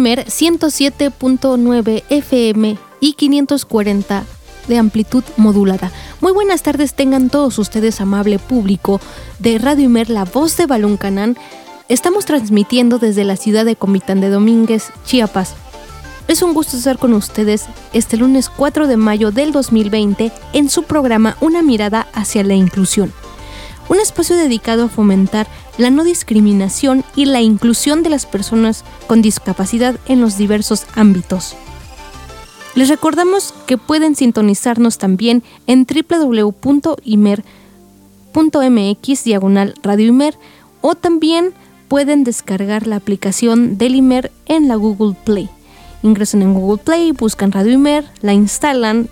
Imer 107.9 FM y 540 de amplitud modulada. Muy buenas tardes tengan todos ustedes, amable público de Radio Imer, la voz de Balún Canán. Estamos transmitiendo desde la ciudad de Comitán de Domínguez, Chiapas. Es un gusto estar con ustedes este lunes 4 de mayo del 2020 en su programa Una mirada hacia la inclusión. Un espacio dedicado a fomentar la no discriminación y la inclusión de las personas con discapacidad en los diversos ámbitos. Les recordamos que pueden sintonizarnos también en www.imer.mx diagonal Radio Imer o también pueden descargar la aplicación del Imer en la Google Play. Ingresan en Google Play, buscan Radio Imer, la instalan,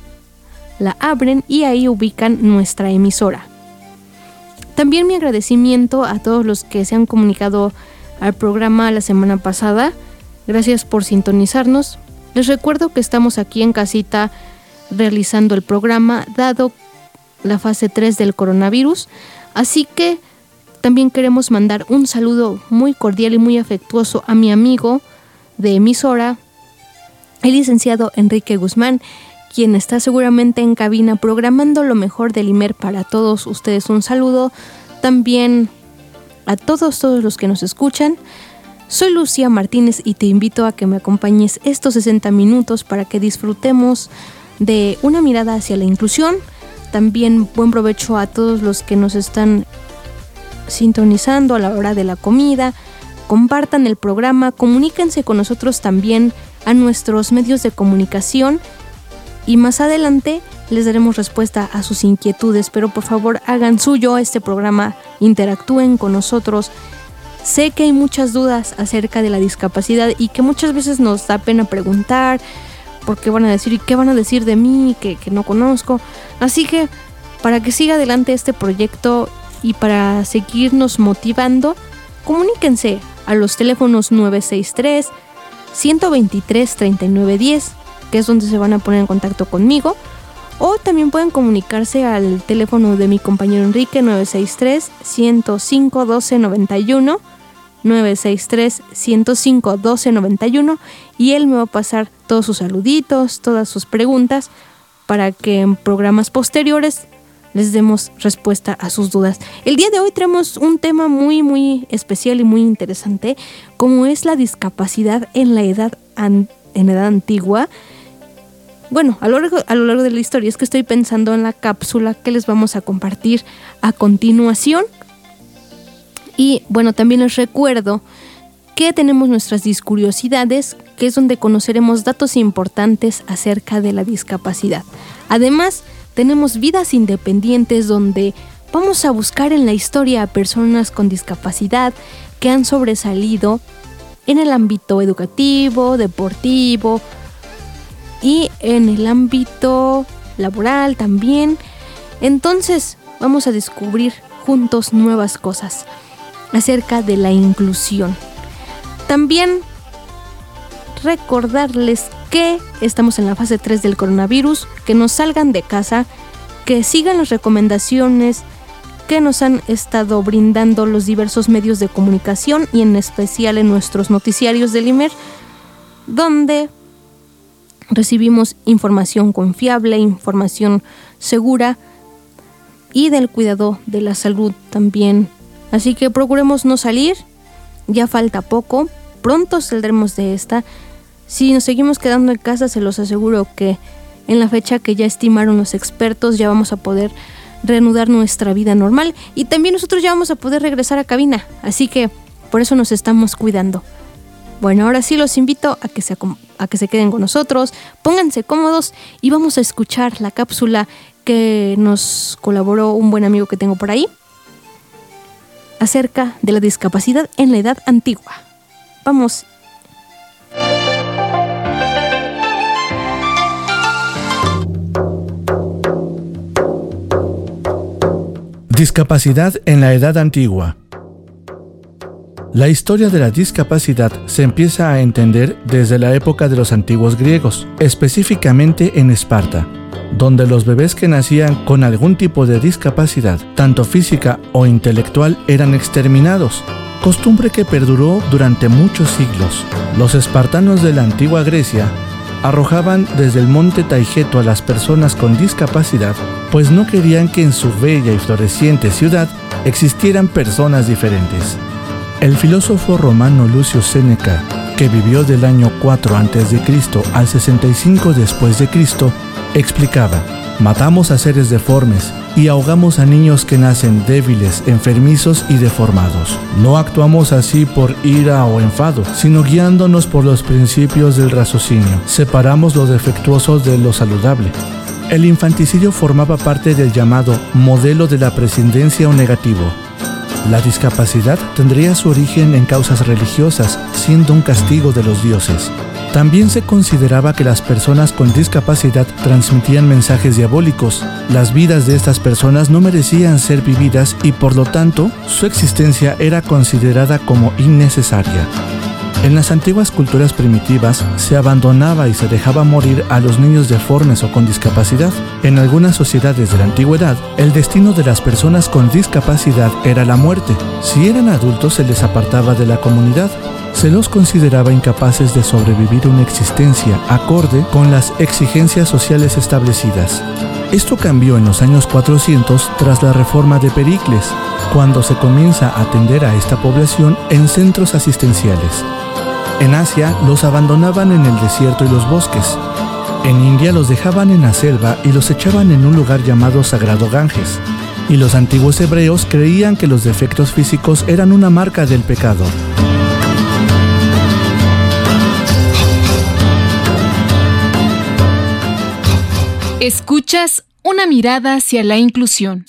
la abren y ahí ubican nuestra emisora. También mi agradecimiento a todos los que se han comunicado al programa la semana pasada. Gracias por sintonizarnos. Les recuerdo que estamos aquí en casita realizando el programa dado la fase 3 del coronavirus. Así que también queremos mandar un saludo muy cordial y muy afectuoso a mi amigo de emisora, el licenciado Enrique Guzmán, quien está seguramente en cabina programando lo mejor del IMER para todos ustedes. Un saludo también a todos, todos los que nos escuchan. Soy Lucía Martínez y te invito a que me acompañes estos 60 minutos para que disfrutemos de una mirada hacia la inclusión. También buen provecho a todos los que nos están sintonizando a la hora de la comida. Compartan el programa, comuníquense con nosotros también a nuestros medios de comunicación y más adelante les daremos respuesta a sus inquietudes, pero por favor hagan suyo este programa, interactúen con nosotros. Sé que hay muchas dudas acerca de la discapacidad y que muchas veces nos da pena preguntar por qué van a decir y qué van a decir de mí que, que no conozco. Así que para que siga adelante este proyecto y para seguirnos motivando, comuníquense a los teléfonos 963 123 3910 que es donde se van a poner en contacto conmigo. O también pueden comunicarse al teléfono de mi compañero Enrique 963 105 1291 963 105 1291 y él me va a pasar todos sus saluditos, todas sus preguntas para que en programas posteriores les demos respuesta a sus dudas. El día de hoy tenemos un tema muy muy especial y muy interesante como es la discapacidad en la edad en edad antigua bueno, a lo, largo, de la historia es que estoy pensando en la cápsula que les vamos a compartir a continuación. Y bueno, también les recuerdo que tenemos nuestras discuriosidades, que es donde conoceremos datos importantes acerca de la discapacidad. Además, tenemos vidas independientes donde vamos a buscar en la historia a personas con discapacidad que han sobresalido en el ámbito educativo, deportivo, y en el ámbito laboral también. Entonces vamos a descubrir juntos nuevas cosas acerca de la inclusión. También recordarles que estamos en la fase 3 del coronavirus, que no salgan de casa, que sigan las recomendaciones que nos han estado brindando los diversos medios de comunicación y en especial en nuestros noticiarios del IMER, donde recibimos información confiable, información segura y del cuidado de la salud también. Así que procuremos no salir, ya falta poco, pronto saldremos de esta. Si nos seguimos quedando en casa, se los aseguro que en la fecha que ya estimaron los expertos ya vamos a poder reanudar nuestra vida normal y también nosotros ya vamos a poder regresar a cabina. Así que por eso nos estamos cuidando. Bueno, ahora sí los invito a que se, a que se queden con nosotros, pónganse cómodos y vamos a escuchar la cápsula que nos colaboró un buen amigo que tengo por ahí acerca de la discapacidad en la edad antigua. Vamos. Discapacidad en la edad antigua. La historia de la discapacidad se empieza a entender desde la época de los antiguos griegos, específicamente en Esparta, donde los bebés que nacían con algún tipo de discapacidad, tanto física o intelectual, eran exterminados, costumbre que perduró durante muchos siglos. Los espartanos de la antigua Grecia arrojaban desde el monte Taigeto a las personas con discapacidad, pues no querían que en su bella y floreciente ciudad existieran personas diferentes. El filósofo romano Lucio Séneca, que vivió del año 4 a.C. al 65 después de Cristo, explicaba: Matamos a seres deformes y ahogamos a niños que nacen débiles, enfermizos y deformados. No actuamos así por ira o enfado, sino guiándonos por los principios del raciocinio. Separamos lo defectuoso de lo saludable. El infanticidio formaba parte del llamado modelo de la prescindencia o negativo, la discapacidad tendría su origen en causas religiosas, siendo un castigo de los dioses. También se consideraba que las personas con discapacidad transmitían mensajes diabólicos. Las vidas de estas personas no merecían ser vividas y por lo tanto su existencia era considerada como innecesaria. En las antiguas culturas primitivas se abandonaba y se dejaba morir a los niños deformes o con discapacidad. En algunas sociedades de la antigüedad, el destino de las personas con discapacidad era la muerte. Si eran adultos se les apartaba de la comunidad. Se los consideraba incapaces de sobrevivir una existencia acorde con las exigencias sociales establecidas. Esto cambió en los años 400 tras la reforma de Pericles, cuando se comienza a atender a esta población en centros asistenciales. En Asia los abandonaban en el desierto y los bosques. En India los dejaban en la selva y los echaban en un lugar llamado Sagrado Ganges. Y los antiguos hebreos creían que los defectos físicos eran una marca del pecado. Escuchas una mirada hacia la inclusión.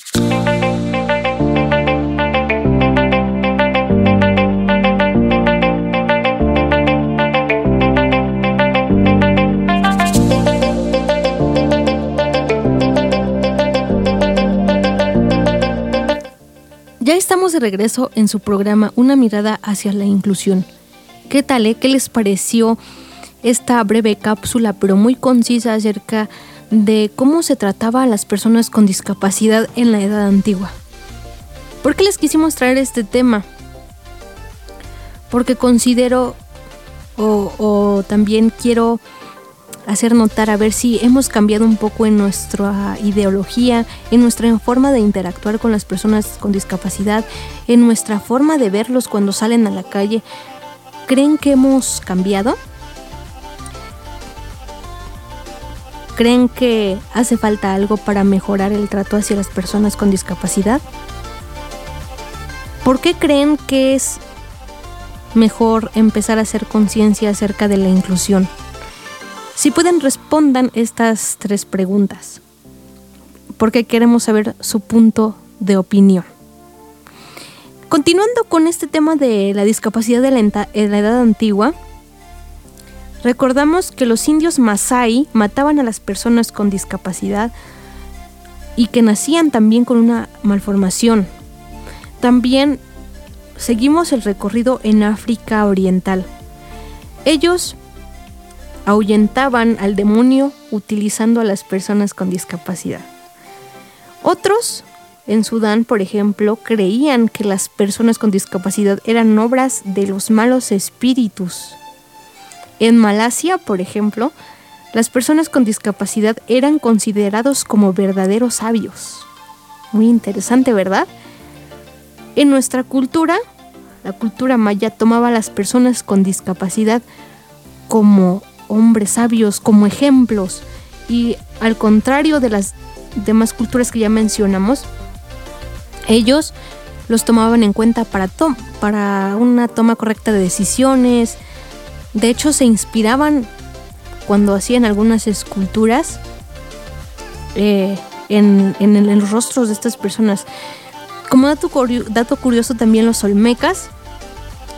Ya estamos de regreso en su programa Una mirada hacia la inclusión. ¿Qué tal? Eh? ¿Qué les pareció esta breve cápsula, pero muy concisa acerca de cómo se trataba a las personas con discapacidad en la edad antigua? ¿Por qué les quisimos traer este tema? Porque considero o, o también quiero hacer notar a ver si hemos cambiado un poco en nuestra ideología, en nuestra forma de interactuar con las personas con discapacidad, en nuestra forma de verlos cuando salen a la calle. ¿Creen que hemos cambiado? ¿Creen que hace falta algo para mejorar el trato hacia las personas con discapacidad? ¿Por qué creen que es mejor empezar a hacer conciencia acerca de la inclusión? Si pueden, respondan estas tres preguntas, porque queremos saber su punto de opinión. Continuando con este tema de la discapacidad de la, edad antigua, recordamos que los indios Masai mataban a las personas con discapacidad y que nacían también con una malformación. También seguimos el recorrido en África Oriental. Ellos ahuyentaban al demonio utilizando a las personas con discapacidad. Otros, en Sudán, por ejemplo, creían que las personas con discapacidad eran obras de los malos espíritus. En Malasia, por ejemplo, las personas con discapacidad eran considerados como verdaderos sabios. Muy interesante, ¿verdad? En nuestra cultura, la cultura maya tomaba a las personas con discapacidad como hombres sabios, como ejemplos. Y al contrario de las demás culturas que ya mencionamos, ellos los tomaban en cuenta para, para una toma correcta de decisiones. De hecho, se inspiraban cuando hacían algunas esculturas eh, en, en, los rostros de estas personas. Como dato, dato curioso también los olmecas,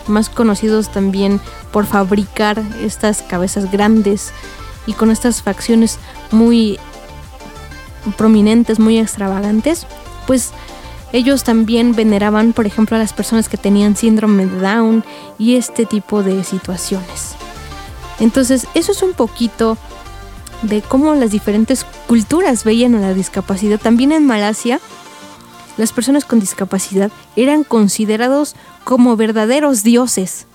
más conocidos también por fabricar estas cabezas grandes y con estas facciones muy prominentes, muy extravagantes, pues ellos también veneraban, por ejemplo, a las personas que tenían síndrome de Down y este tipo de situaciones. Entonces, eso es un poquito de cómo las diferentes culturas veían a la discapacidad. También en Malasia, las personas con discapacidad eran considerados como verdaderos dioses.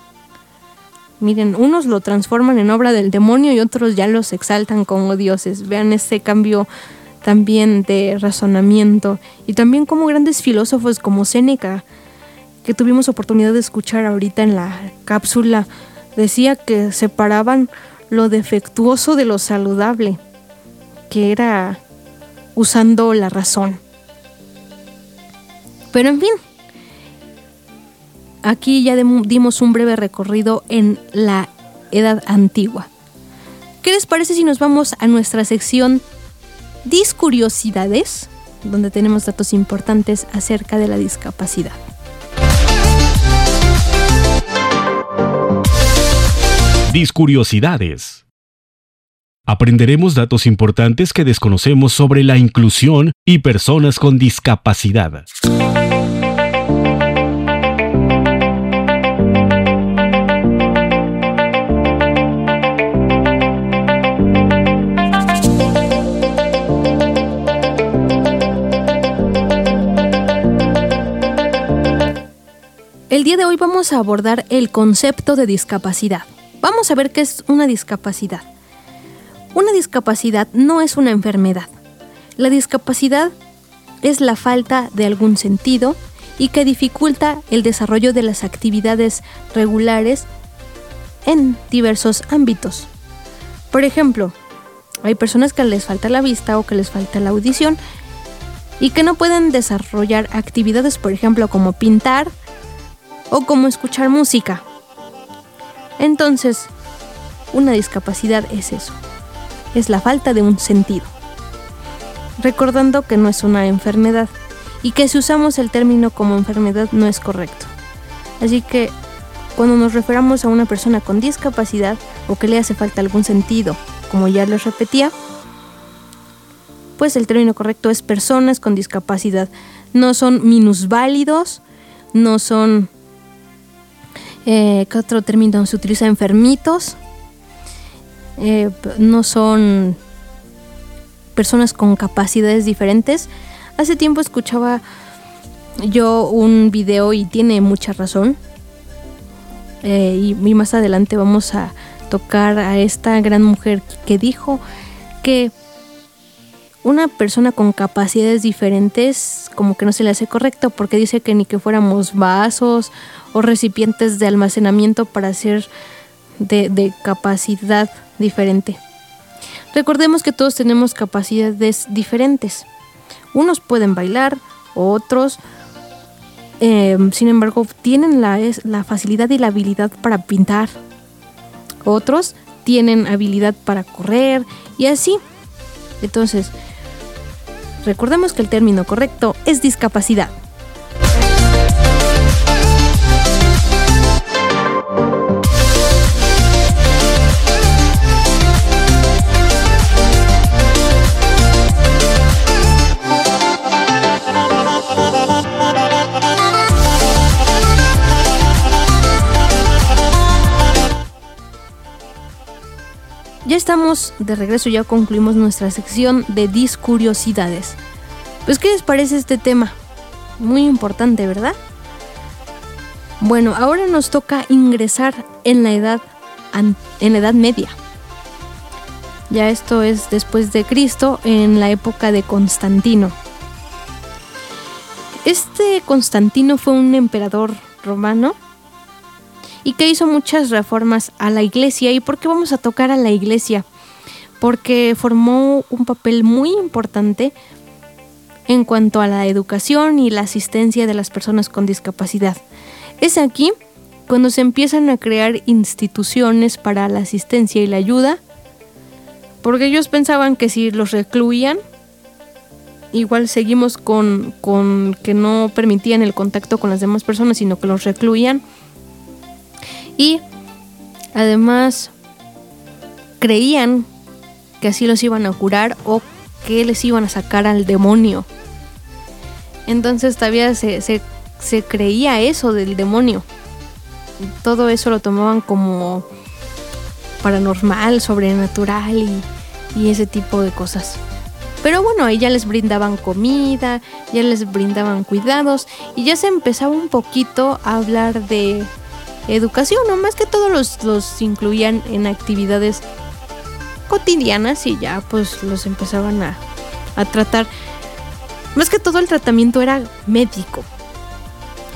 Miren, unos lo transforman en obra del demonio y otros ya los exaltan como dioses. Vean este cambio también de razonamiento y también como grandes filósofos como Séneca, que tuvimos oportunidad de escuchar ahorita en la cápsula, decía que separaban lo defectuoso de lo saludable, que era usando la razón. Pero en fin, aquí ya dimos un breve recorrido en la Edad Antigua. ¿Qué les parece si nos vamos a nuestra sección Discuriosidades, donde tenemos datos importantes acerca de la discapacidad. Discuriosidades. Aprenderemos datos importantes que desconocemos sobre la inclusión y personas con discapacidad. El día de hoy vamos a abordar el concepto de discapacidad. Vamos a ver qué es una discapacidad. Una discapacidad no es una enfermedad. La discapacidad es la falta de algún sentido y que dificulta el desarrollo de las actividades regulares en diversos ámbitos. Por ejemplo, hay personas que les falta la vista o que les falta la audición y que no pueden desarrollar actividades, por ejemplo, como pintar, o como escuchar música. Entonces, una discapacidad es eso, es la falta de un sentido. Recordando que no es una enfermedad y que si usamos el término como enfermedad no es correcto. Así que cuando nos referamos a una persona con discapacidad o que le hace falta algún sentido, como ya les repetía, pues el término correcto es personas con discapacidad. No son minusválidos, no son eh, ¿Qué otro término se utiliza? Enfermitos. Eh, no son personas con capacidades diferentes. Hace tiempo escuchaba yo un video y tiene mucha razón. Eh, y, y más adelante vamos a tocar a esta gran mujer que dijo que una persona con capacidades diferentes como que no se le hace correcto porque dice que ni que fuéramos vasos o recipientes de almacenamiento para ser de, capacidad diferente. Recordemos que todos tenemos capacidades diferentes. Unos pueden bailar, otros, em, sin embargo, tienen la, la facilidad y la habilidad para pintar. Otros tienen habilidad para correr y así. Entonces, Recordemos que el término correcto es discapacidad. Ya estamos de regreso, ya concluimos nuestra sección de discuriosidades. Pues, ¿qué les parece este tema? Muy importante, ¿verdad? Bueno, ahora nos toca ingresar en la edad, en la edad media. Ya esto es después de Cristo, en la época de Constantino. Este Constantino fue un emperador romano y que hizo muchas reformas a la iglesia. ¿Y por qué vamos a tocar a la iglesia? Porque formó un papel muy importante en cuanto a la educación y la asistencia de las personas con discapacidad. Es aquí cuando se empiezan a crear instituciones para la asistencia y la ayuda, porque ellos pensaban que si los recluían, igual seguimos con, con que no permitían el contacto con las demás personas, sino que los recluían y además creían que así los iban a curar o que les iban a sacar al demonio. Entonces todavía se, se, creía eso del demonio. Todo eso lo tomaban como paranormal, sobrenatural y, y ese tipo de cosas. Pero bueno, ahí ya les brindaban comida, ya les brindaban cuidados y ya se empezaba un poquito a hablar de educación, o más que todos los, los incluían en actividades cotidianas y ya pues los empezaban a, a tratar. Más que todo el tratamiento era médico.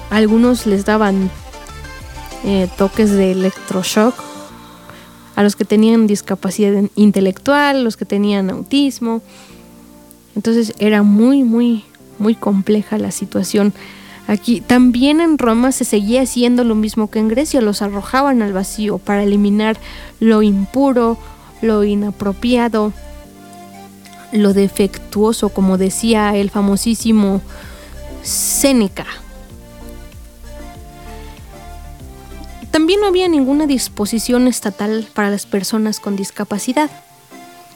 algunos les daban eh, toques de electroshock a los que tenían discapacidad intelectual, los que tenían autismo. Entonces era muy, muy, muy compleja la situación Aquí también en Roma se seguía haciendo lo mismo que en Grecia, los arrojaban al vacío para eliminar lo impuro, lo inapropiado, lo defectuoso, como decía el famosísimo Séneca. También no había ninguna disposición estatal para las personas con discapacidad.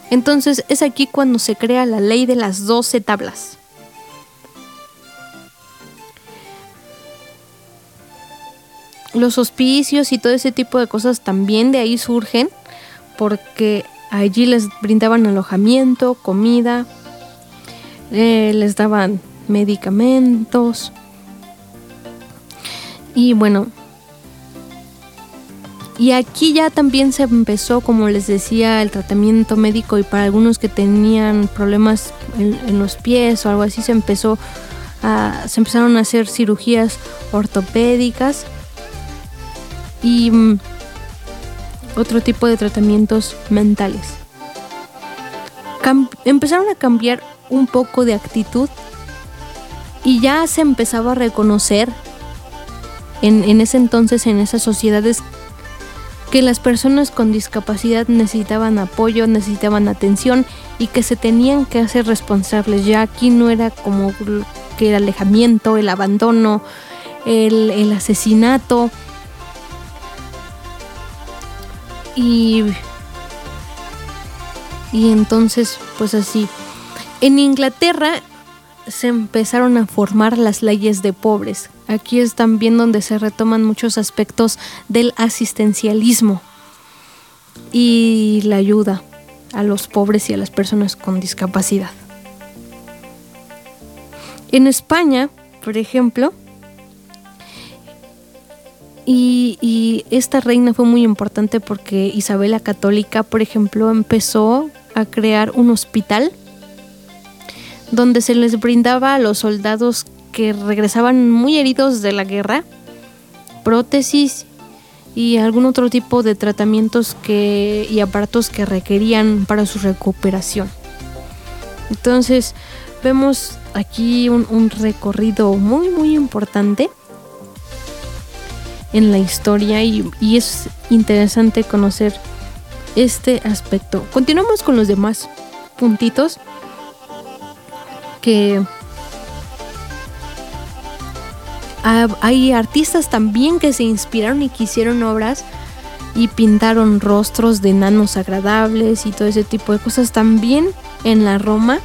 Entonces es aquí cuando se crea la ley de las doce tablas los hospicios y todo ese tipo de cosas también de ahí surgen porque allí les brindaban alojamiento, comida, eh, les daban medicamentos. Y bueno, y aquí ya también se empezó, como les decía, el tratamiento médico y para algunos que tenían problemas en, en los pies o algo así, se empezó a, se empezaron a hacer cirugías ortopédicas y mm, otro tipo de tratamientos mentales. empezaron a cambiar un poco de actitud y ya se empezaba a reconocer en, en ese entonces, en esas sociedades, que las personas con discapacidad necesitaban apoyo, necesitaban atención y que se tenían que hacer responsables. Ya aquí no era como que el alejamiento, el abandono, el, el asesinato, Y, y entonces, pues así. En Inglaterra se empezaron a formar las leyes de pobres. Aquí es también donde se retoman muchos aspectos del asistencialismo y la ayuda a los pobres y a las personas con discapacidad. En España, por ejemplo, y, esta reina fue muy importante porque Isabel la Católica, por ejemplo, empezó a crear un hospital donde se les brindaba a los soldados que regresaban muy heridos de la guerra prótesis y algún otro tipo de tratamientos que, y aparatos que requerían para su recuperación. Entonces vemos aquí un, un recorrido muy muy importante en la historia y, es interesante conocer este aspecto. Continuamos con los demás puntitos que hay artistas también que se inspiraron y que hicieron obras y pintaron rostros de enanos agradables y todo ese tipo de cosas también en la Roma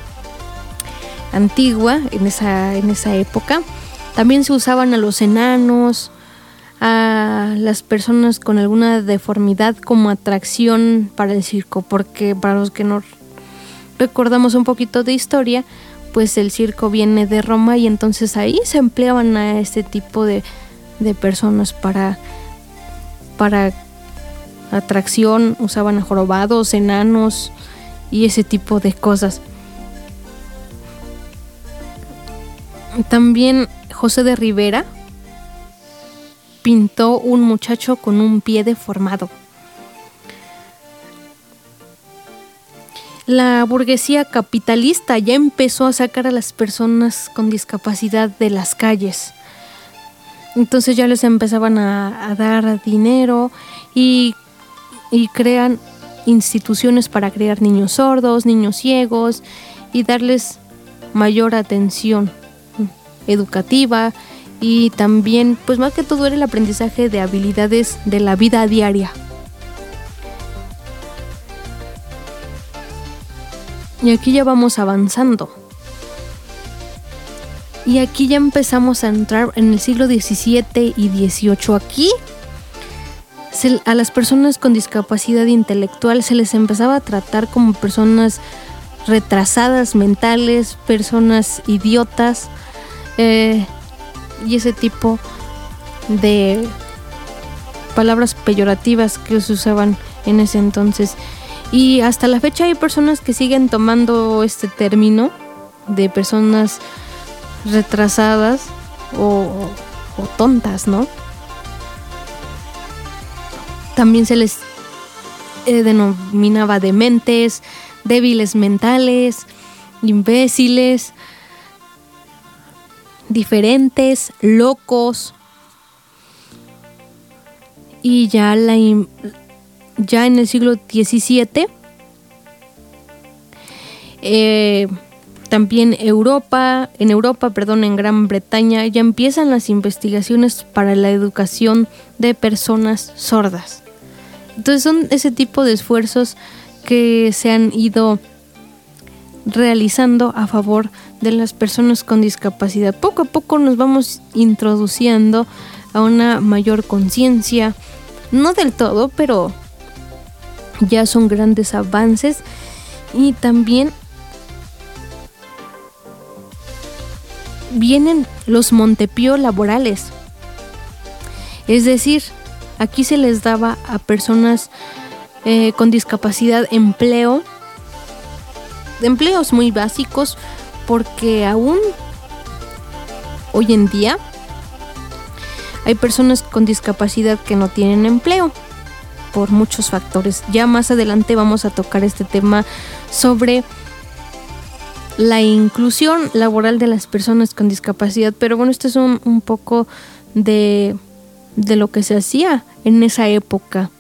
antigua en esa, en esa época también se usaban a los enanos a las personas con alguna deformidad como atracción para el circo, porque para los que no recordamos un poquito de historia, pues el circo viene de Roma y entonces ahí se empleaban a este tipo de, de personas para, para atracción, usaban a jorobados, enanos y ese tipo de cosas. También José de Rivera pintó un muchacho con un pie deformado. La burguesía capitalista ya empezó a sacar a las personas con discapacidad de las calles. Entonces ya les empezaban a, dar dinero y, y crean instituciones para crear niños sordos, niños ciegos y darles mayor atención educativa y también, pues más que todo era el aprendizaje de habilidades de la vida diaria. Y aquí ya vamos avanzando. Y aquí ya empezamos a entrar en el siglo XVII y XVIII. Aquí a las personas con discapacidad intelectual se les empezaba a tratar como personas retrasadas mentales, personas idiotas eh, y ese tipo de palabras peyorativas que se usaban en ese entonces. Y hasta la fecha hay personas que siguen tomando este término de personas retrasadas o, tontas, ¿no? También se les eh, denominaba dementes, débiles mentales, imbéciles, diferentes, locos. Y ya, la, ya en el siglo XVII, eh, también Europa, en Europa, perdón, en Gran Bretaña, ya empiezan las investigaciones para la educación de personas sordas. Entonces son ese tipo de esfuerzos que se han ido realizando a favor de las personas con discapacidad. Poco a poco nos vamos introduciendo a una mayor conciencia, no del todo, pero ya son grandes avances y también vienen los Montepío laborales. Es decir, Aquí se les daba a personas eh, con discapacidad empleo, empleos muy básicos, porque aún hoy en día hay personas con discapacidad que no tienen empleo por muchos factores. Ya más adelante vamos a tocar este tema sobre la inclusión laboral de las personas con discapacidad, pero bueno, esto es un, un poco de de lo que se hacía en esa época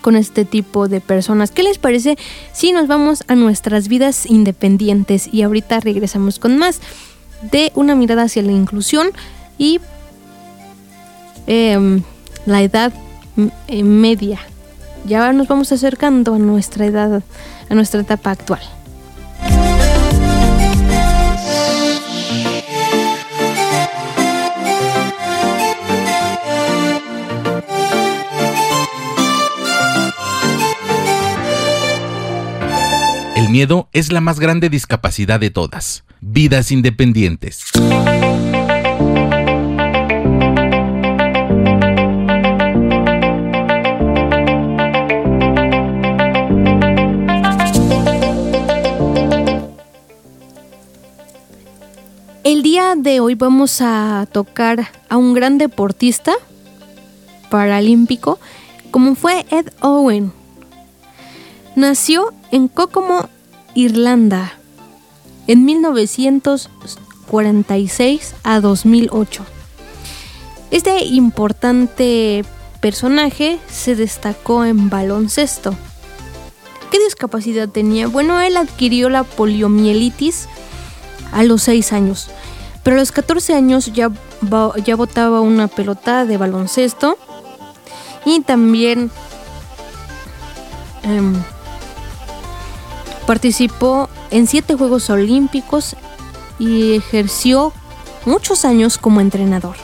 con este tipo de personas. ¿Qué les parece si nos vamos a nuestras vidas independientes y ahorita regresamos con más de una mirada hacia la inclusión y em, la edad eh, media? Ya nos vamos acercando a nuestra edad, a nuestra etapa actual. Miedo es la más grande discapacidad de todas. Vidas independientes. El día de hoy vamos a tocar a un gran deportista paralímpico como fue Ed Owen. Nació en Kokomo, Irlanda en 1946 a 2008. Este importante personaje se destacó en baloncesto. ¿Qué discapacidad tenía? Bueno, él adquirió la poliomielitis a los 6 años, pero a los 14 años ya, ya botaba una pelota de baloncesto y también em, Participó en siete Juegos Olímpicos y ejerció muchos años como entrenador.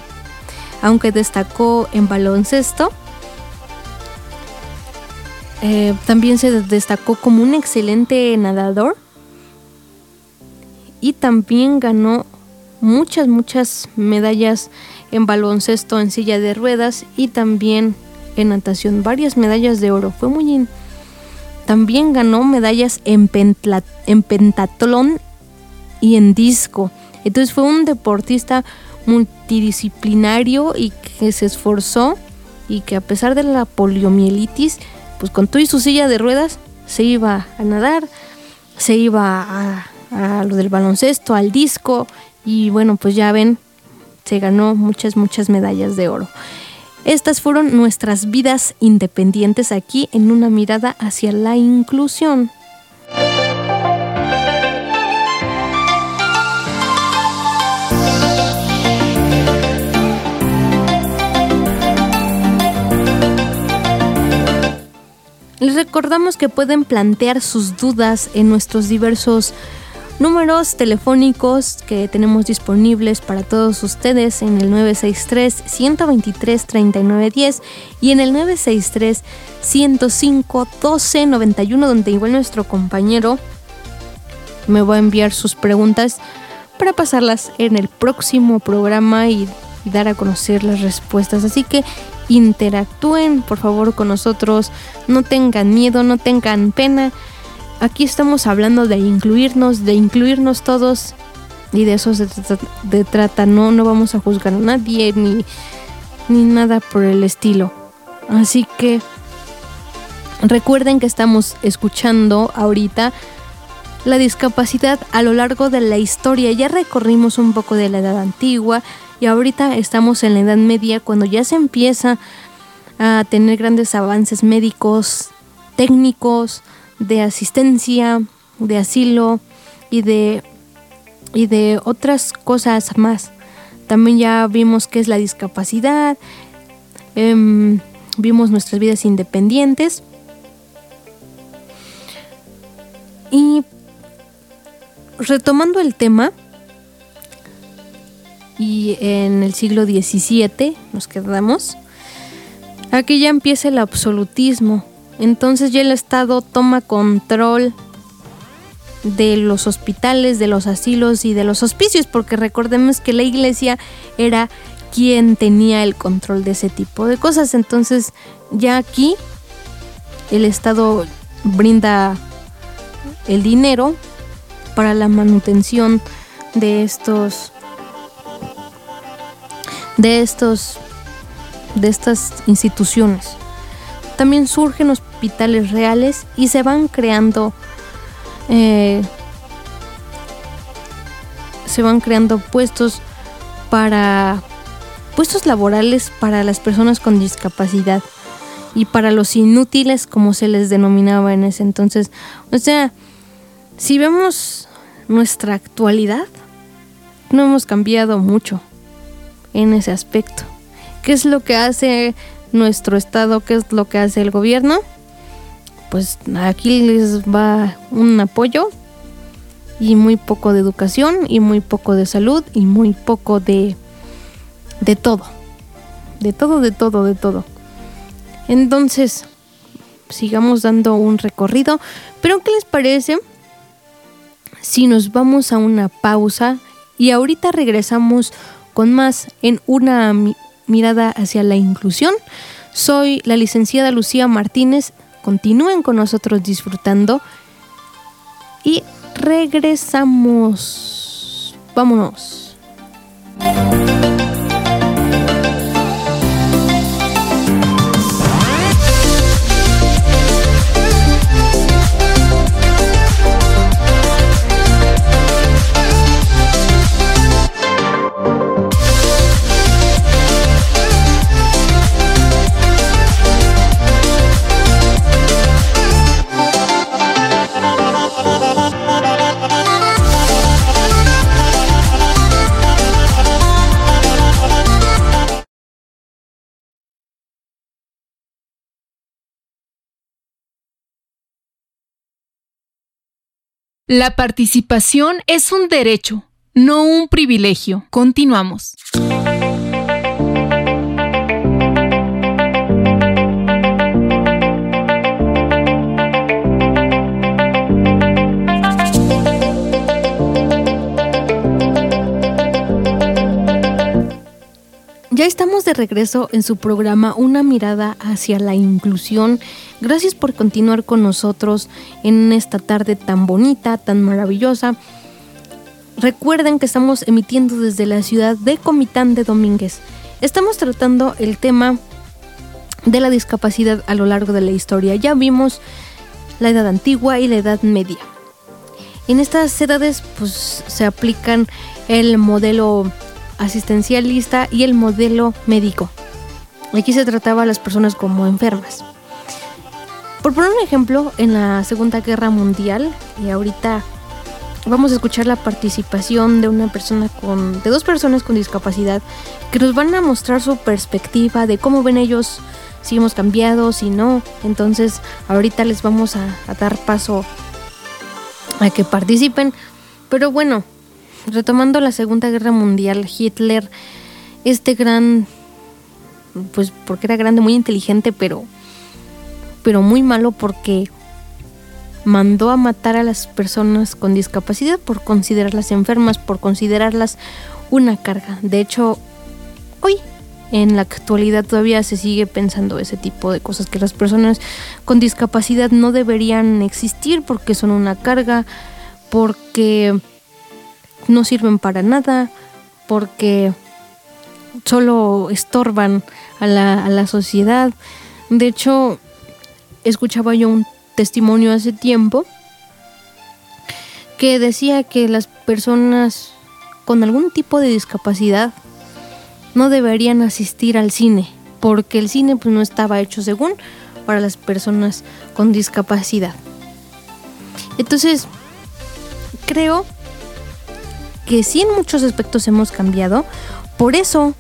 Aunque destacó en baloncesto, eh, también se destacó como un excelente nadador y también ganó muchas, muchas medallas en baloncesto en silla de ruedas y también en natación, varias medallas de oro. Fue muy también ganó medallas en, en pentatlón y en disco. Entonces fue un deportista multidisciplinario y que se esforzó y que a pesar de la poliomielitis, pues con todo y su silla de ruedas se iba a nadar, se iba a, a lo del baloncesto, al disco y bueno, pues ya ven, se ganó muchas, muchas medallas de oro. Estas fueron nuestras vidas independientes aquí en una mirada hacia la inclusión. Les recordamos que pueden plantear sus dudas en nuestros diversos números telefónicos que tenemos disponibles para todos ustedes en el 963-123-3910 y en el 963-105-1291 donde igual nuestro compañero me va a enviar sus preguntas para pasarlas en el próximo programa y, y dar a conocer las respuestas. Así que interactúen por favor con nosotros, no tengan miedo, no tengan pena. Aquí estamos hablando de incluirnos, de incluirnos todos y de eso se trata, no, no vamos a juzgar a nadie ni, ni nada por el estilo. Así que recuerden que estamos escuchando ahorita la discapacidad a lo largo de la historia. Ya recorrimos un poco de la edad antigua, y ahorita estamos en la Edad Media cuando ya se empieza a tener grandes avances médicos, técnicos, de asistencia, de asilo y de, y de otras cosas más. También ya vimos qué es la discapacidad, em, vimos nuestras vidas independientes y retomando el tema, y en el siglo XVII nos quedamos. Aquí ya empieza el absolutismo. Entonces ya el Estado toma control de los hospitales, de los asilos y de los hospicios, porque recordemos que la iglesia era quien tenía el control de ese tipo de cosas. Entonces ya aquí el Estado brinda el dinero para la manutención de estos de estos de estas instituciones. También surgen reales y se van creando eh, se van creando puestos para puestos laborales para las personas con discapacidad y para los inútiles como se les denominaba en ese entonces. O sea, si vemos nuestra actualidad, no hemos cambiado mucho en ese aspecto. ¿Qué es lo que hace nuestro Estado? ¿Qué es lo que hace el gobierno? Pues aquí les va un apoyo y muy poco de educación y muy poco de salud y muy poco de, de todo. De todo, de todo, de todo. Entonces, sigamos dando un recorrido. Pero ¿qué les parece si nos vamos a una pausa y ahorita regresamos con más en una mirada hacia la inclusión. Soy la licenciada Lucía Martínez. Continúen con nosotros disfrutando y regresamos. Vámonos. La participación es un derecho, no un privilegio. Continuamos. Ya estamos de regreso en su programa Una mirada hacia la inclusión. Gracias por continuar con nosotros en esta tarde tan bonita, tan maravillosa. Recuerden que estamos emitiendo desde la ciudad de Comitán de Domínguez. Estamos tratando el tema de la discapacidad a lo largo de la historia. Ya vimos la edad antigua y la edad media. En estas edades pues se aplican el modelo asistencialista y el modelo médico. Aquí se trataba a las personas como enfermas. Por poner un ejemplo, en la Segunda Guerra Mundial, y ahorita vamos a escuchar la participación de una persona con, de dos personas con discapacidad, que nos van a mostrar su perspectiva de cómo ven ellos, si hemos cambiado, si no. Entonces, ahorita les vamos a, a dar paso a que participen. Pero bueno, retomando la Segunda Guerra Mundial, Hitler, este gran, pues porque era grande, muy inteligente, pero, pero muy malo porque mandó a matar a las personas con discapacidad por considerarlas enfermas, por considerarlas una carga. De hecho, hoy en la actualidad todavía se sigue pensando ese tipo de cosas, que las personas con discapacidad no deberían existir porque son una carga, porque no sirven para nada porque solo estorban a la, a la sociedad. De hecho, escuchaba yo un testimonio hace tiempo que decía que las personas con algún tipo de discapacidad no deberían asistir al cine porque el cine pues no estaba hecho según para las personas con discapacidad. Entonces, creo que sí en muchos aspectos hemos cambiado. Por eso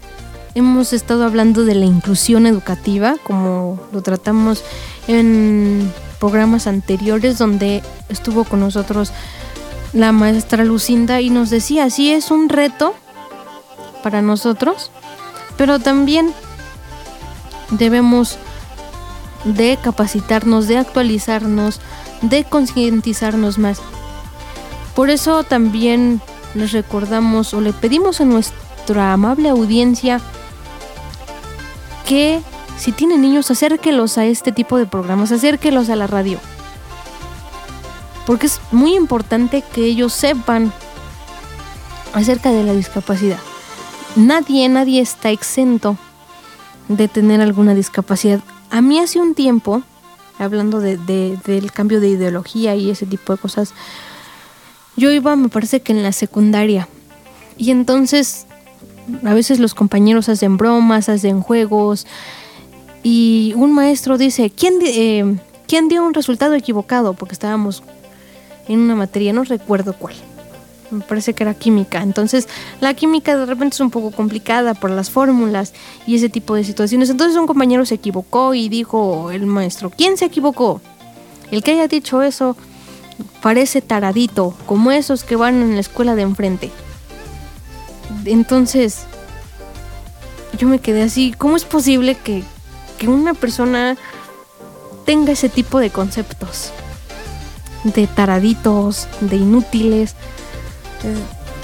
hemos estado hablando de la inclusión educativa, como lo tratamos en programas anteriores donde estuvo con nosotros la maestra Lucinda y nos decía, sí es un reto para nosotros, pero también debemos de capacitarnos, de actualizarnos, de concientizarnos más. Por eso también les recordamos o le pedimos a nuestra amable audiencia que si tienen niños acérquelos a este tipo de programas, acérquelos a la radio. Porque es muy importante que ellos sepan acerca de la discapacidad. Nadie, nadie está exento de tener alguna discapacidad. A mí hace un tiempo, hablando de, del cambio de ideología y ese tipo de cosas, yo iba, me parece que en la secundaria. Y entonces a veces los compañeros hacen bromas, hacen juegos. Y un maestro dice, ¿quién, eh, ¿quién dio un resultado equivocado? Porque estábamos en una materia, no recuerdo cuál. Me parece que era química. Entonces, la química de repente es un poco complicada por las fórmulas y ese tipo de situaciones. Entonces, un compañero se equivocó y dijo el maestro, ¿quién se equivocó? El que haya dicho eso parece taradito, como esos que van en la escuela de enfrente. Entonces, yo me quedé así, ¿cómo es posible que, que una persona tenga ese tipo de conceptos? De taraditos, de inútiles.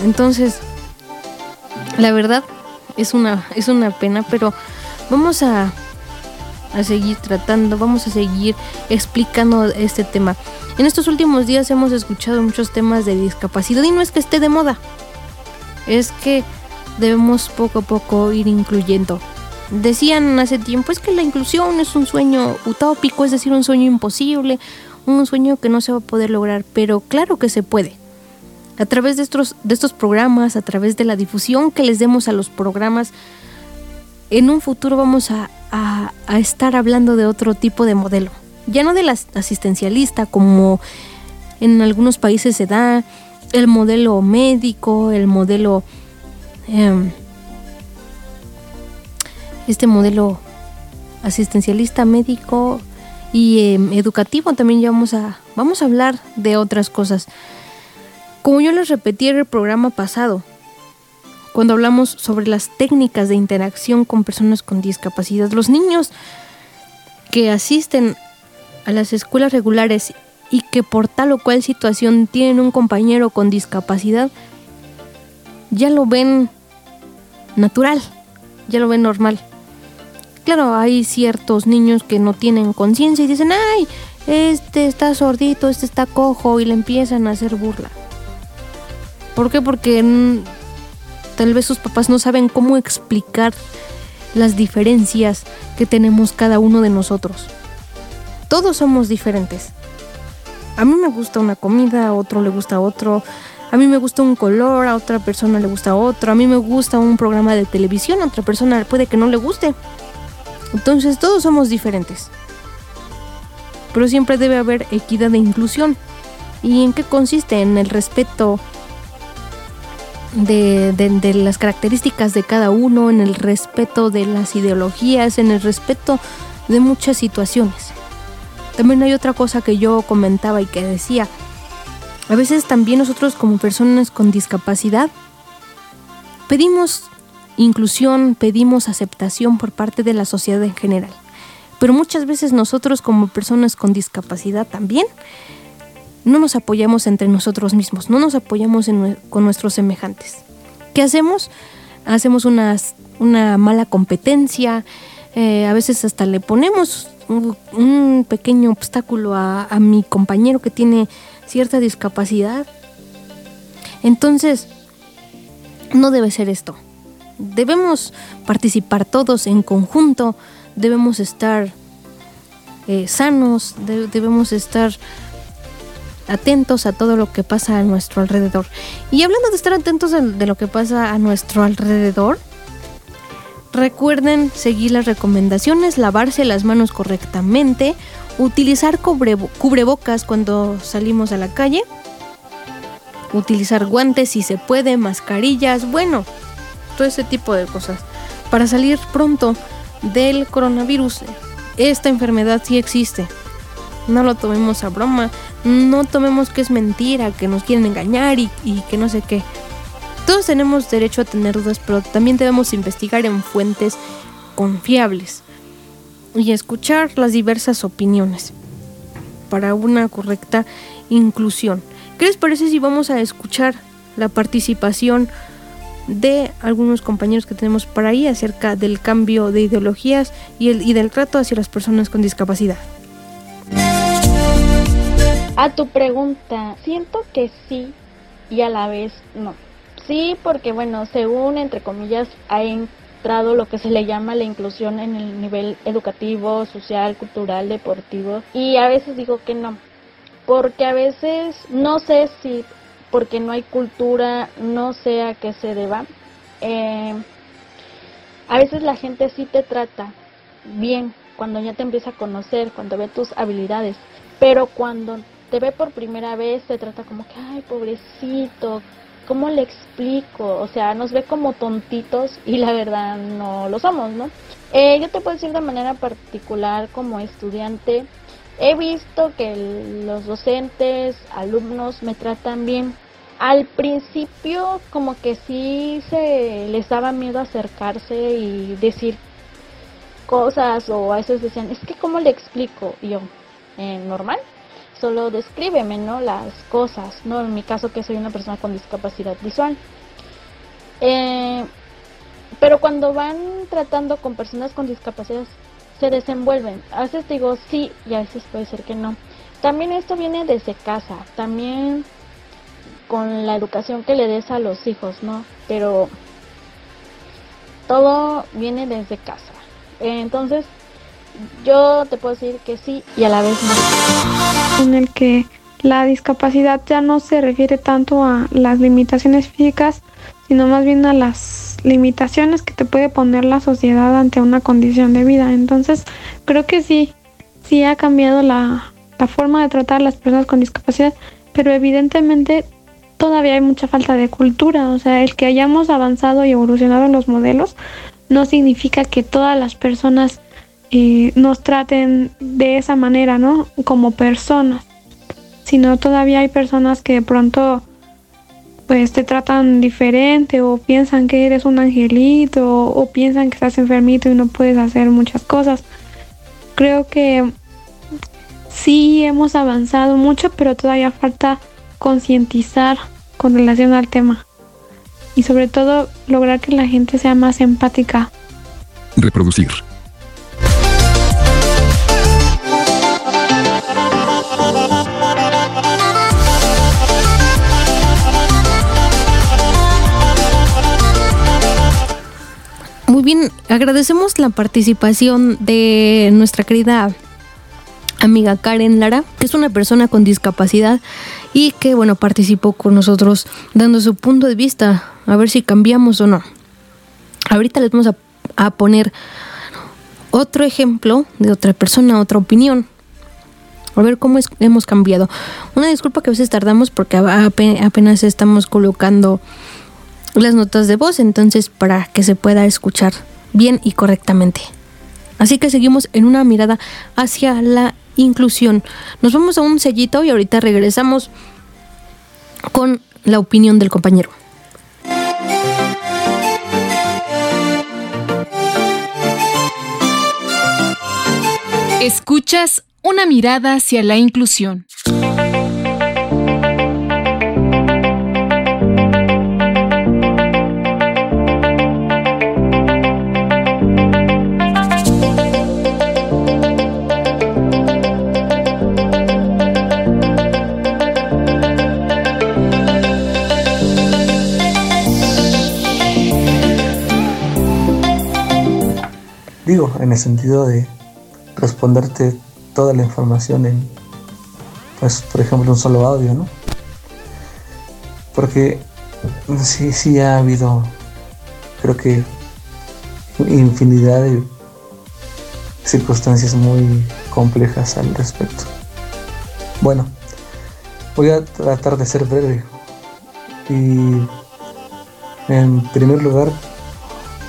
Entonces, la verdad es una, es una pena, pero vamos a, a seguir tratando, vamos a seguir explicando este tema. En estos últimos días hemos escuchado muchos temas de discapacidad y no es que esté de moda, es que debemos poco a poco ir incluyendo. Decían hace tiempo, es que la inclusión es un sueño utópico, es decir, un sueño imposible, un sueño que no se va a poder lograr, pero claro que se puede. A través de estos, de estos programas, a través de la difusión que les demos a los programas, en un futuro vamos a, a estar hablando de otro tipo de modelo ya no de la asistencialista como en algunos países se da, el modelo médico, el modelo, em, este modelo asistencialista médico y em, educativo también ya vamos a, vamos a hablar de otras cosas. Como yo les repetí en el programa pasado, cuando hablamos sobre las técnicas de interacción con personas con discapacidad, los niños que asisten a las escuelas regulares y que por tal o cual situación tienen un compañero con discapacidad, ya lo ven natural. ya lo ven normal. Claro, hay ciertos niños que no tienen conciencia y dicen, ay, este está sordito, este está cojo y le empiezan a hacer burla. ¿Por qué? Porque tal vez sus papás no saben cómo explicar las diferencias que tenemos cada uno de nosotros. Todos somos diferentes. A mí me gusta una comida, a otro le gusta otro. A mí me gusta un color, a otra persona le gusta otro. A mí me gusta un programa de televisión, a otra persona puede que no le guste. Entonces todos somos diferentes. Pero siempre debe haber equidad e inclusión. ¿Y en qué consiste? En el respeto de, de, las características de cada uno, en el respeto de las ideologías, en el respeto de muchas situaciones. También hay otra cosa que yo comentaba y que decía, a veces también nosotros como personas con discapacidad pedimos inclusión, pedimos aceptación por parte de la sociedad en general. Pero muchas veces nosotros como personas con discapacidad también no nos apoyamos entre nosotros mismos, no nos apoyamos con nuestros semejantes. ¿Qué hacemos? Hacemos una, mala competencia, eh, a veces hasta le ponemos un, pequeño obstáculo a, a mi compañero que tiene cierta discapacidad. Entonces, no debe ser esto. Debemos participar todos en conjunto, debemos estar eh, sanos, debemos estar atentos a todo lo que pasa a nuestro alrededor. Y hablando de estar atentos de lo que pasa a nuestro alrededor, recuerden seguir las recomendaciones, lavarse las manos correctamente, utilizar cubrebocas cuando salimos a la calle, utilizar guantes si se puede, mascarillas, bueno, todo ese tipo de cosas. Para salir pronto del coronavirus, esta enfermedad sí existe. No lo tomemos a broma, no tomemos que es mentira, que nos quieren engañar y, que no sé qué. Todos tenemos derecho a tener dudas, pero también debemos investigar en fuentes confiables y escuchar las diversas opiniones para una correcta inclusión. ¿Qué les parece si vamos a escuchar la participación de algunos compañeros que tenemos por ahí acerca del cambio de ideologías y, el, y del trato hacia las personas con discapacidad? A tu pregunta, siento que sí y a la vez no. Sí, porque bueno, según entre comillas ha entrado lo que se le llama la inclusión en el nivel educativo, social, cultural, deportivo y a veces digo que no. Porque a veces no sé si porque no hay cultura, no sé a qué se deba. Eh, a veces la gente sí te trata bien cuando ya te empieza a conocer, cuando ve tus habilidades, pero cuando te ve por primera vez, te trata como que, ay, pobrecito, ¿cómo le explico? O sea, nos ve como tontitos y la verdad no lo somos, ¿no? Eh, yo te puedo decir de manera particular como estudiante, he visto que los docentes, alumnos me tratan bien. Al principio como que sí se les daba miedo acercarse y decir cosas o a veces decían, es que ¿cómo le explico? Y yo, eh, normal, solo descríbeme, ¿no? Las cosas, ¿no? En mi caso que soy una persona con discapacidad visual. Eh, pero cuando van tratando con personas con discapacidad, se desenvuelven. A veces digo sí y a veces puede ser que no. También esto viene desde casa, también con la educación que le des a los hijos, ¿no? Pero todo viene desde casa. Entonces, yo te puedo decir que sí y a la vez no. En el que la discapacidad ya no se refiere tanto a las limitaciones físicas, sino más bien a las limitaciones que te puede poner la sociedad ante una condición de vida. Entonces, creo que sí, sí ha cambiado la, la forma de tratar a las personas con discapacidad, pero evidentemente todavía hay mucha falta de cultura. O sea, el que hayamos avanzado y evolucionado en los modelos no significa que todas las personas nos traten de esa manera, ¿no? Como personas, sino todavía hay personas que de pronto pues te tratan diferente o piensan que eres un angelito o, piensan que estás enfermito y no puedes hacer muchas cosas. Creo que sí hemos avanzado mucho, pero todavía falta concientizar con relación al tema y sobre todo lograr que la gente sea más empática Reproducir. Agradecemos la participación de nuestra querida amiga Karen Lara, que es una persona con discapacidad y que, bueno, participó con nosotros dando su punto de vista, a ver si cambiamos o no. Ahorita les vamos a, a poner otro ejemplo de otra persona, otra opinión. A ver cómo es- hemos cambiado. Una disculpa que a veces tardamos porque ape- apenas estamos colocando las notas de voz, entonces para que se pueda escuchar bien y correctamente. Así que seguimos en una mirada hacia la inclusión. Nos vamos a un sellito y ahorita regresamos con la opinión del compañero. Escuchas una mirada hacia la inclusión. Digo, en el sentido de responderte toda la información en, pues, por ejemplo, un solo audio, ¿no? Porque sí, sí ha habido, creo que, infinidad de circunstancias muy complejas al respecto. Bueno, voy a tratar de ser breve. Y en primer lugar,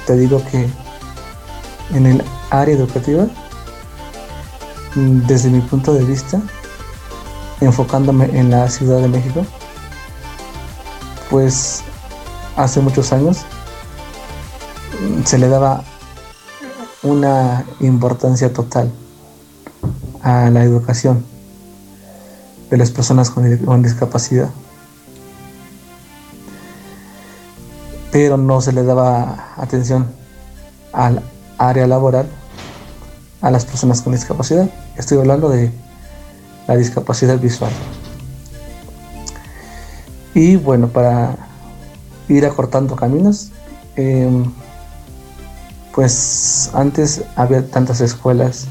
te digo que en el área educativa, desde mi punto de vista, enfocándome en la Ciudad de México, pues hace muchos años se le daba una importancia total a la educación de las personas con discapacidad. Pero no se le daba atención al área laboral a las personas con discapacidad. Estoy hablando de la discapacidad visual. Y bueno, para ir acortando caminos, eh, pues antes había tantas escuelas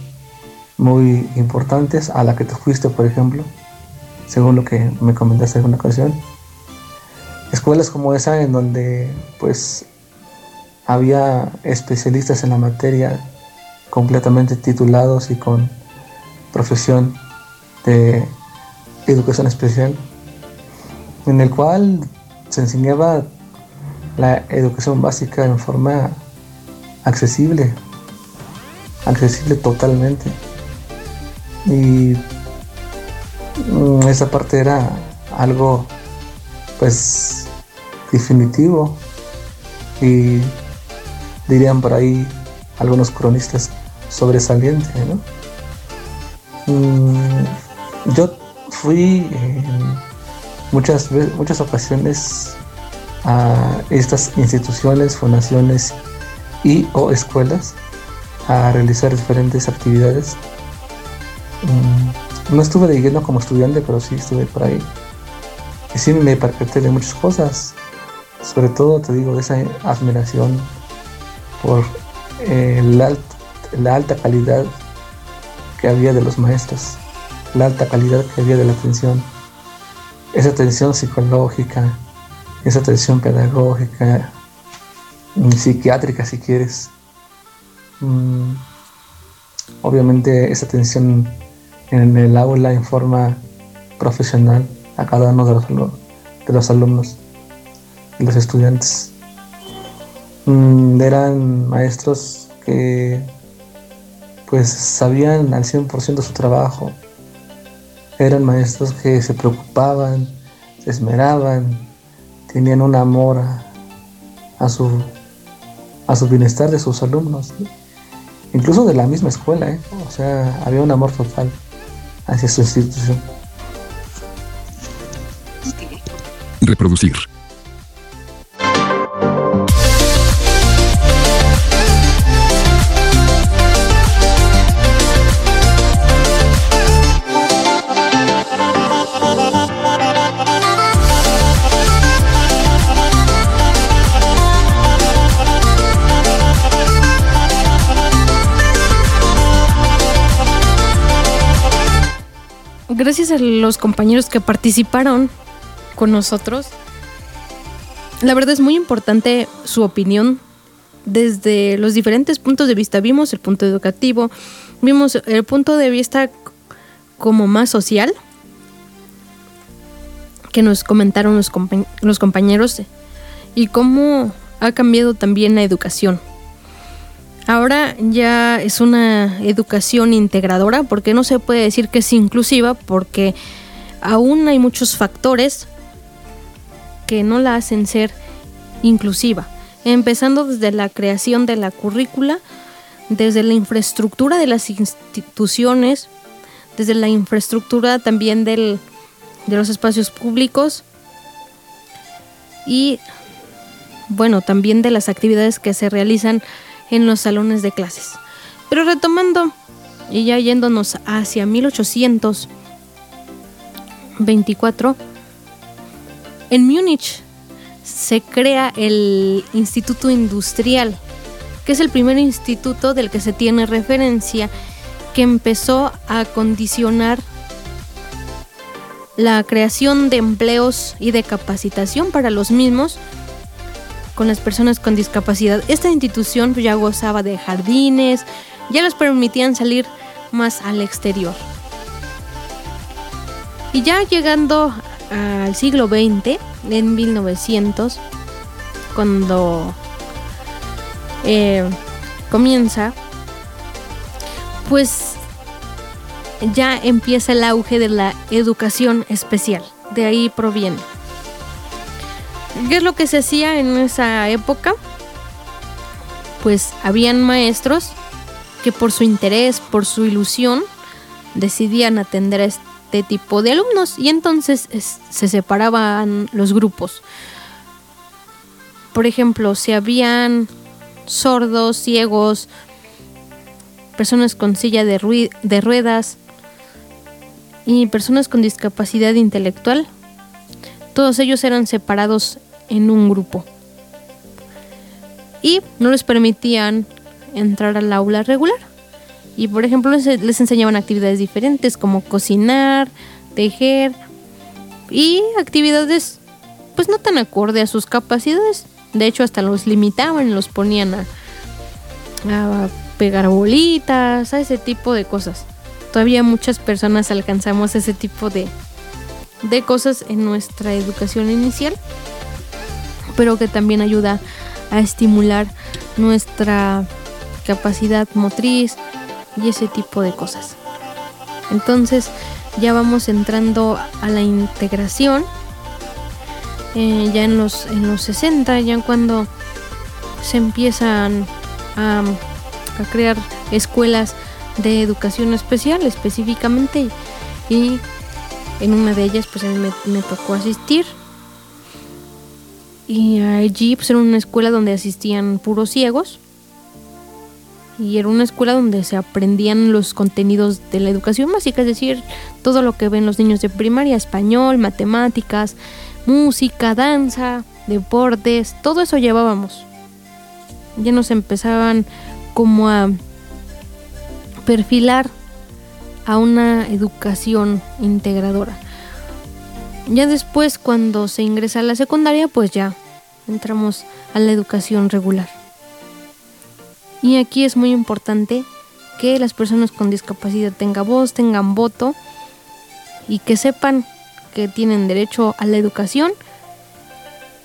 muy importantes a la que te fuiste, por ejemplo, según lo que me comentaste en una ocasión. Escuelas como esa en donde pues había especialistas en la materia completamente titulados y con profesión de educación especial, en el cual se enseñaba la educación básica en forma accesible, accesible totalmente. Y mm, esa parte era algo pues definitivo y dirían por ahí algunos cronistas sobresaliente, ¿no? Mm, yo fui en muchas, ve- muchas ocasiones a estas instituciones, fundaciones y o escuelas a realizar diferentes actividades. Mm, no estuve de como estudiante, pero sí estuve por ahí. Y sí me percaté de muchas cosas. Sobre todo, te digo, de esa admiración por eh, la, alt- la alta calidad que había de los maestros, la alta calidad que había de la atención, esa atención psicológica, esa atención pedagógica, mm, psiquiátrica si quieres. Mm, obviamente esa atención en el aula en forma profesional a cada uno de los, de los alumnos, de los estudiantes. Mm, eran maestros que pues sabían al 100% su trabajo. Eran maestros que se preocupaban, se esmeraban, tenían un amor a, su, a su bienestar de sus alumnos. ¿no? Incluso de la misma escuela, ¿eh? o sea, había un amor total hacia su institución. Reproducir. Gracias a los compañeros que participaron con nosotros, la verdad es muy importante su opinión desde los diferentes puntos de vista. Vimos el punto educativo, vimos el punto de vista como más social que nos comentaron los, los compañeros y cómo ha cambiado también la educación. Ahora ya es una educación integradora porque no se puede decir que es inclusiva porque aún hay muchos factores que no la hacen ser inclusiva, empezando desde la creación de la currícula, desde la infraestructura de las instituciones, desde la infraestructura también del, de los espacios públicos y bueno, también de las actividades que se realizan en los salones de clases. Pero retomando y ya yéndonos hacia 1824, en Múnich se crea el Instituto Industrial, que es el primer instituto del que se tiene referencia, que empezó a condicionar la creación de empleos y de capacitación para los mismos con las personas con discapacidad. Esta institución ya gozaba de jardines, ya les permitían salir más al exterior. Y ya llegando al siglo XX, en 1900, cuando eh, comienza, pues ya empieza el auge de la educación especial. De ahí proviene. ¿Qué es lo que se hacía en esa época? Pues habían maestros que por su interés, por su ilusión, decidían atender a este tipo de alumnos y entonces se separaban los grupos. Por ejemplo, si habían sordos, ciegos, personas con silla de, ruedas y personas con discapacidad intelectual, todos ellos eran separados en un grupo y no les permitían entrar al aula regular. Y por ejemplo les, enseñaban actividades diferentes como cocinar, tejer y actividades pues no tan acorde a sus capacidades. De hecho hasta los limitaban, los ponían a, a pegar bolitas, a ese tipo de cosas. Todavía muchas personas alcanzamos ese tipo de, de cosas en nuestra educación inicial, pero que también ayuda a estimular nuestra capacidad motriz, y ese tipo de cosas. Entonces ya vamos entrando a la integración. Eh, ya en los, en los 60, ya cuando se empiezan a, crear escuelas de educación especial específicamente y en una de ellas pues a mí me, tocó asistir y allí pues era una escuela donde asistían puros ciegos y era una escuela donde se aprendían los contenidos de la educación básica, es decir, todo lo que ven los niños de primaria, español, matemáticas, música, danza, deportes, todo eso llevábamos. Ya nos empezaban como a perfilar a una educación integradora. Ya después cuando se ingresa a la secundaria, pues ya entramos a la educación regular. Y aquí es muy importante que las personas con discapacidad tengan voz, tengan voto y que sepan que tienen derecho a la educación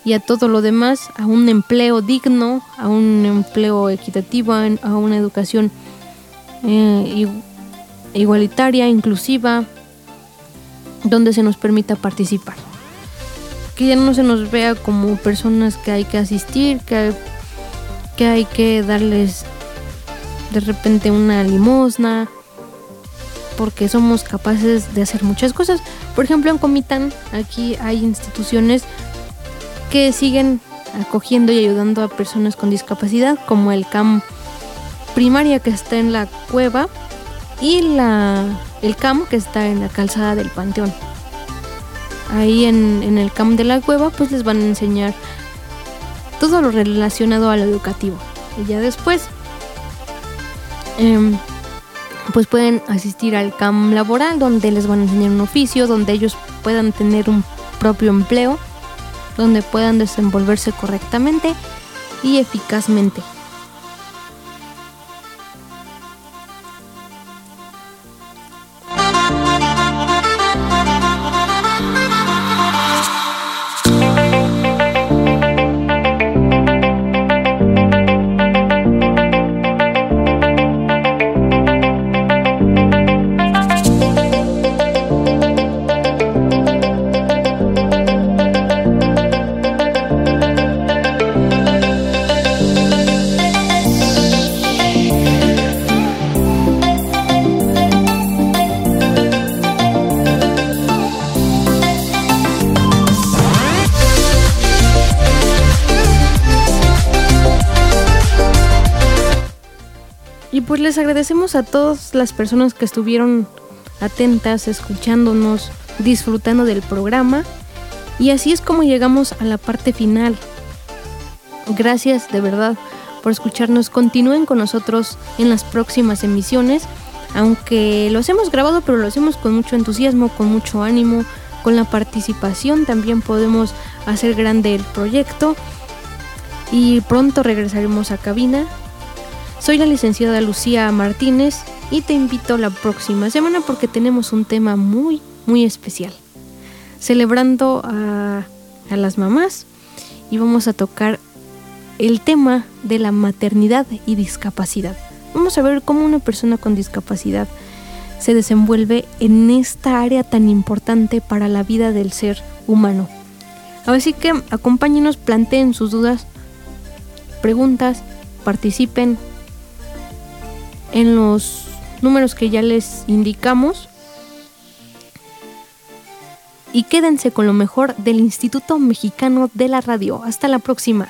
y a todo lo demás, a un empleo digno, a un empleo equitativo, a una educación eh, igualitaria, inclusiva, donde se nos permita participar. Que ya no se nos vea como personas que hay que asistir, que que hay que darles de repente una limosna porque somos capaces de hacer muchas cosas. Por ejemplo, en Comitán aquí hay instituciones que siguen acogiendo y ayudando a personas con discapacidad, como el CAM primaria que está en la cueva y la, el CAM que está en la calzada del Panteón. Ahí en, en el CAM de la cueva pues les van a enseñar todo lo relacionado a lo educativo. Y ya después, em, pues pueden asistir al CAM laboral donde les van a enseñar un oficio, donde ellos puedan tener un propio empleo, donde puedan desenvolverse correctamente y eficazmente. Les agradecemos a todas las personas que estuvieron atentas, escuchándonos, disfrutando del programa. Y así es como llegamos a la parte final. Gracias de verdad por escucharnos. Continúen con nosotros en las próximas emisiones. Aunque lo hemos grabado, pero lo hacemos con mucho entusiasmo, con mucho ánimo, con la participación también podemos hacer grande el proyecto. Y pronto regresaremos a cabina soy la licenciada Lucía Martínez y te invito la próxima semana porque tenemos un tema muy, muy especial. Celebrando a, las mamás y vamos a tocar el tema de la maternidad y discapacidad. Vamos a ver cómo una persona con discapacidad se desenvuelve en esta área tan importante para la vida del ser humano. Así que acompáñenos, planteen sus dudas, preguntas, participen, en los números que ya les indicamos. Y quédense con lo mejor del Instituto Mexicano de la Radio. Hasta la próxima.